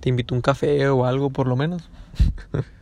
Te invito a un café o algo por lo menos.